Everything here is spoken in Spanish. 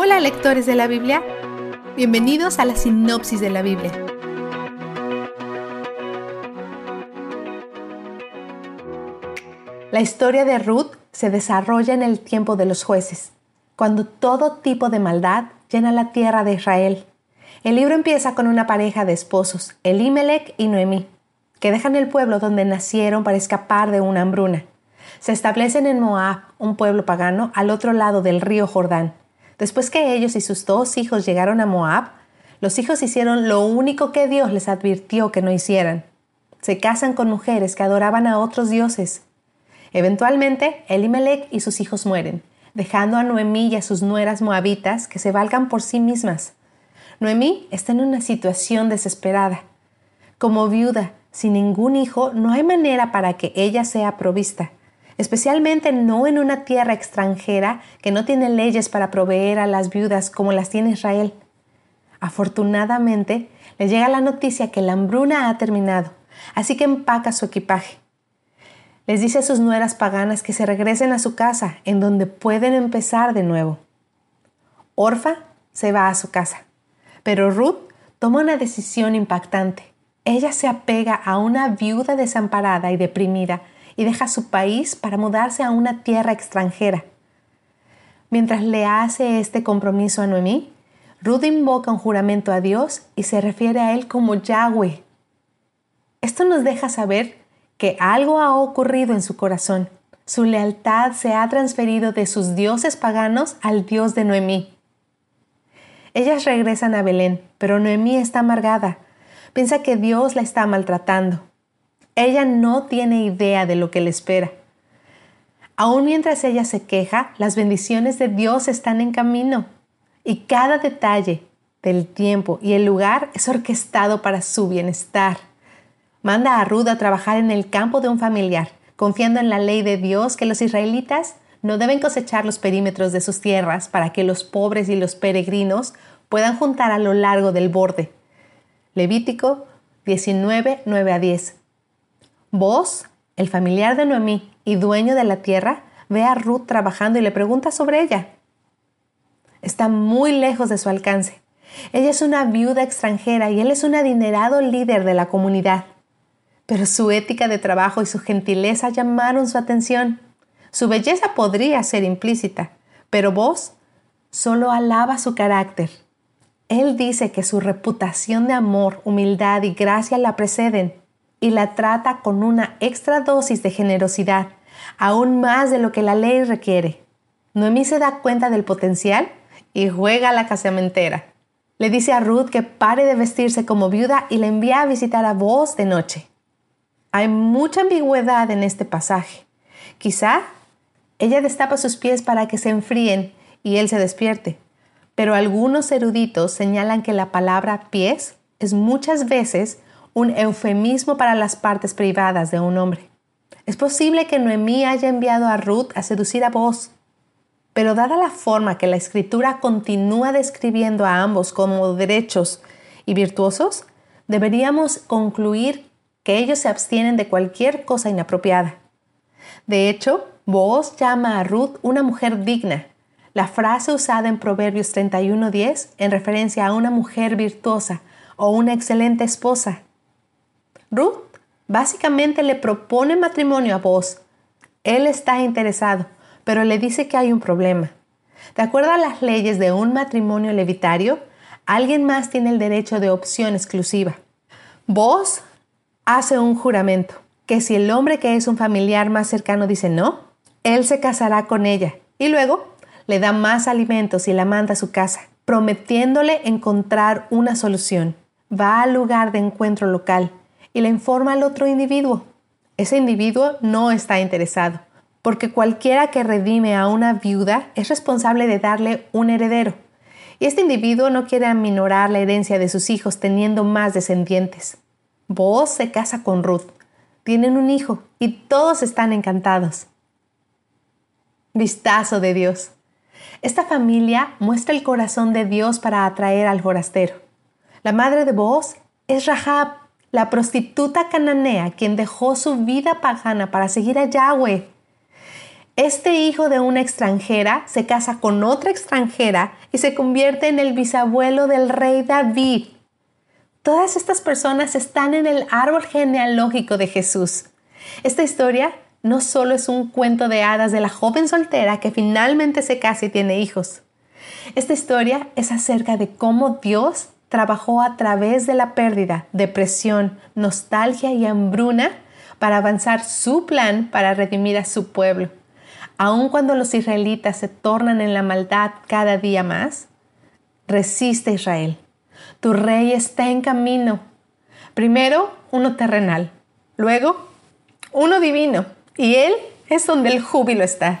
Hola lectores de la Biblia, bienvenidos a la sinopsis de la Biblia. La historia de Ruth se desarrolla en el tiempo de los jueces, cuando todo tipo de maldad llena la tierra de Israel. El libro empieza con una pareja de esposos, Elimelech y Noemí, que dejan el pueblo donde nacieron para escapar de una hambruna. Se establecen en Moab, un pueblo pagano, al otro lado del río Jordán. Después que ellos y sus dos hijos llegaron a Moab, los hijos hicieron lo único que Dios les advirtió que no hicieran. Se casan con mujeres que adoraban a otros dioses. Eventualmente, Elimelech y sus hijos mueren, dejando a Noemí y a sus nueras moabitas que se valgan por sí mismas. Noemí está en una situación desesperada. Como viuda, sin ningún hijo, no hay manera para que ella sea provista especialmente no en una tierra extranjera que no tiene leyes para proveer a las viudas como las tiene Israel. Afortunadamente, le llega la noticia que la hambruna ha terminado, así que empaca su equipaje. Les dice a sus nueras paganas que se regresen a su casa, en donde pueden empezar de nuevo. Orfa se va a su casa, pero Ruth toma una decisión impactante. Ella se apega a una viuda desamparada y deprimida y deja su país para mudarse a una tierra extranjera. Mientras le hace este compromiso a Noemí, Ruth invoca un juramento a Dios y se refiere a él como Yahweh. Esto nos deja saber que algo ha ocurrido en su corazón. Su lealtad se ha transferido de sus dioses paganos al Dios de Noemí. Ellas regresan a Belén, pero Noemí está amargada. Piensa que Dios la está maltratando. Ella no tiene idea de lo que le espera. Aún mientras ella se queja, las bendiciones de Dios están en camino y cada detalle del tiempo y el lugar es orquestado para su bienestar. Manda a Ruth a trabajar en el campo de un familiar, confiando en la ley de Dios que los israelitas no deben cosechar los perímetros de sus tierras para que los pobres y los peregrinos puedan juntar a lo largo del borde. Levítico 19, 9 a 10. Vos, el familiar de Noemí y dueño de la tierra, ve a Ruth trabajando y le pregunta sobre ella. Está muy lejos de su alcance. Ella es una viuda extranjera y él es un adinerado líder de la comunidad. Pero su ética de trabajo y su gentileza llamaron su atención. Su belleza podría ser implícita, pero vos solo alaba su carácter. Él dice que su reputación de amor, humildad y gracia la preceden y la trata con una extra dosis de generosidad, aún más de lo que la ley requiere. Noemí se da cuenta del potencial y juega a la casamentera. Le dice a Ruth que pare de vestirse como viuda y le envía a visitar a vos de noche. Hay mucha ambigüedad en este pasaje. Quizá ella destapa sus pies para que se enfríen y él se despierte. Pero algunos eruditos señalan que la palabra pies es muchas veces un eufemismo para las partes privadas de un hombre. Es posible que Noemí haya enviado a Ruth a seducir a vos, pero dada la forma que la escritura continúa describiendo a ambos como derechos y virtuosos, deberíamos concluir que ellos se abstienen de cualquier cosa inapropiada. De hecho, vos llama a Ruth una mujer digna, la frase usada en Proverbios 31:10 en referencia a una mujer virtuosa o una excelente esposa. Ruth básicamente le propone matrimonio a vos. Él está interesado, pero le dice que hay un problema. De acuerdo a las leyes de un matrimonio levitario, alguien más tiene el derecho de opción exclusiva. Vos hace un juramento que si el hombre que es un familiar más cercano dice no, él se casará con ella y luego le da más alimentos y la manda a su casa, prometiéndole encontrar una solución. Va al lugar de encuentro local y le informa al otro individuo. Ese individuo no está interesado, porque cualquiera que redime a una viuda es responsable de darle un heredero. Y este individuo no quiere aminorar la herencia de sus hijos teniendo más descendientes. Vos se casa con Ruth, tienen un hijo y todos están encantados. Vistazo de Dios. Esta familia muestra el corazón de Dios para atraer al forastero. La madre de Boaz es Rahab, la prostituta cananea quien dejó su vida pagana para seguir a Yahweh. Este hijo de una extranjera se casa con otra extranjera y se convierte en el bisabuelo del rey David. Todas estas personas están en el árbol genealógico de Jesús. Esta historia no solo es un cuento de hadas de la joven soltera que finalmente se casa y tiene hijos. Esta historia es acerca de cómo Dios trabajó a través de la pérdida, depresión, nostalgia y hambruna para avanzar su plan para redimir a su pueblo. Aun cuando los israelitas se tornan en la maldad cada día más, resiste Israel. Tu rey está en camino. Primero uno terrenal, luego uno divino, y él es donde el júbilo está.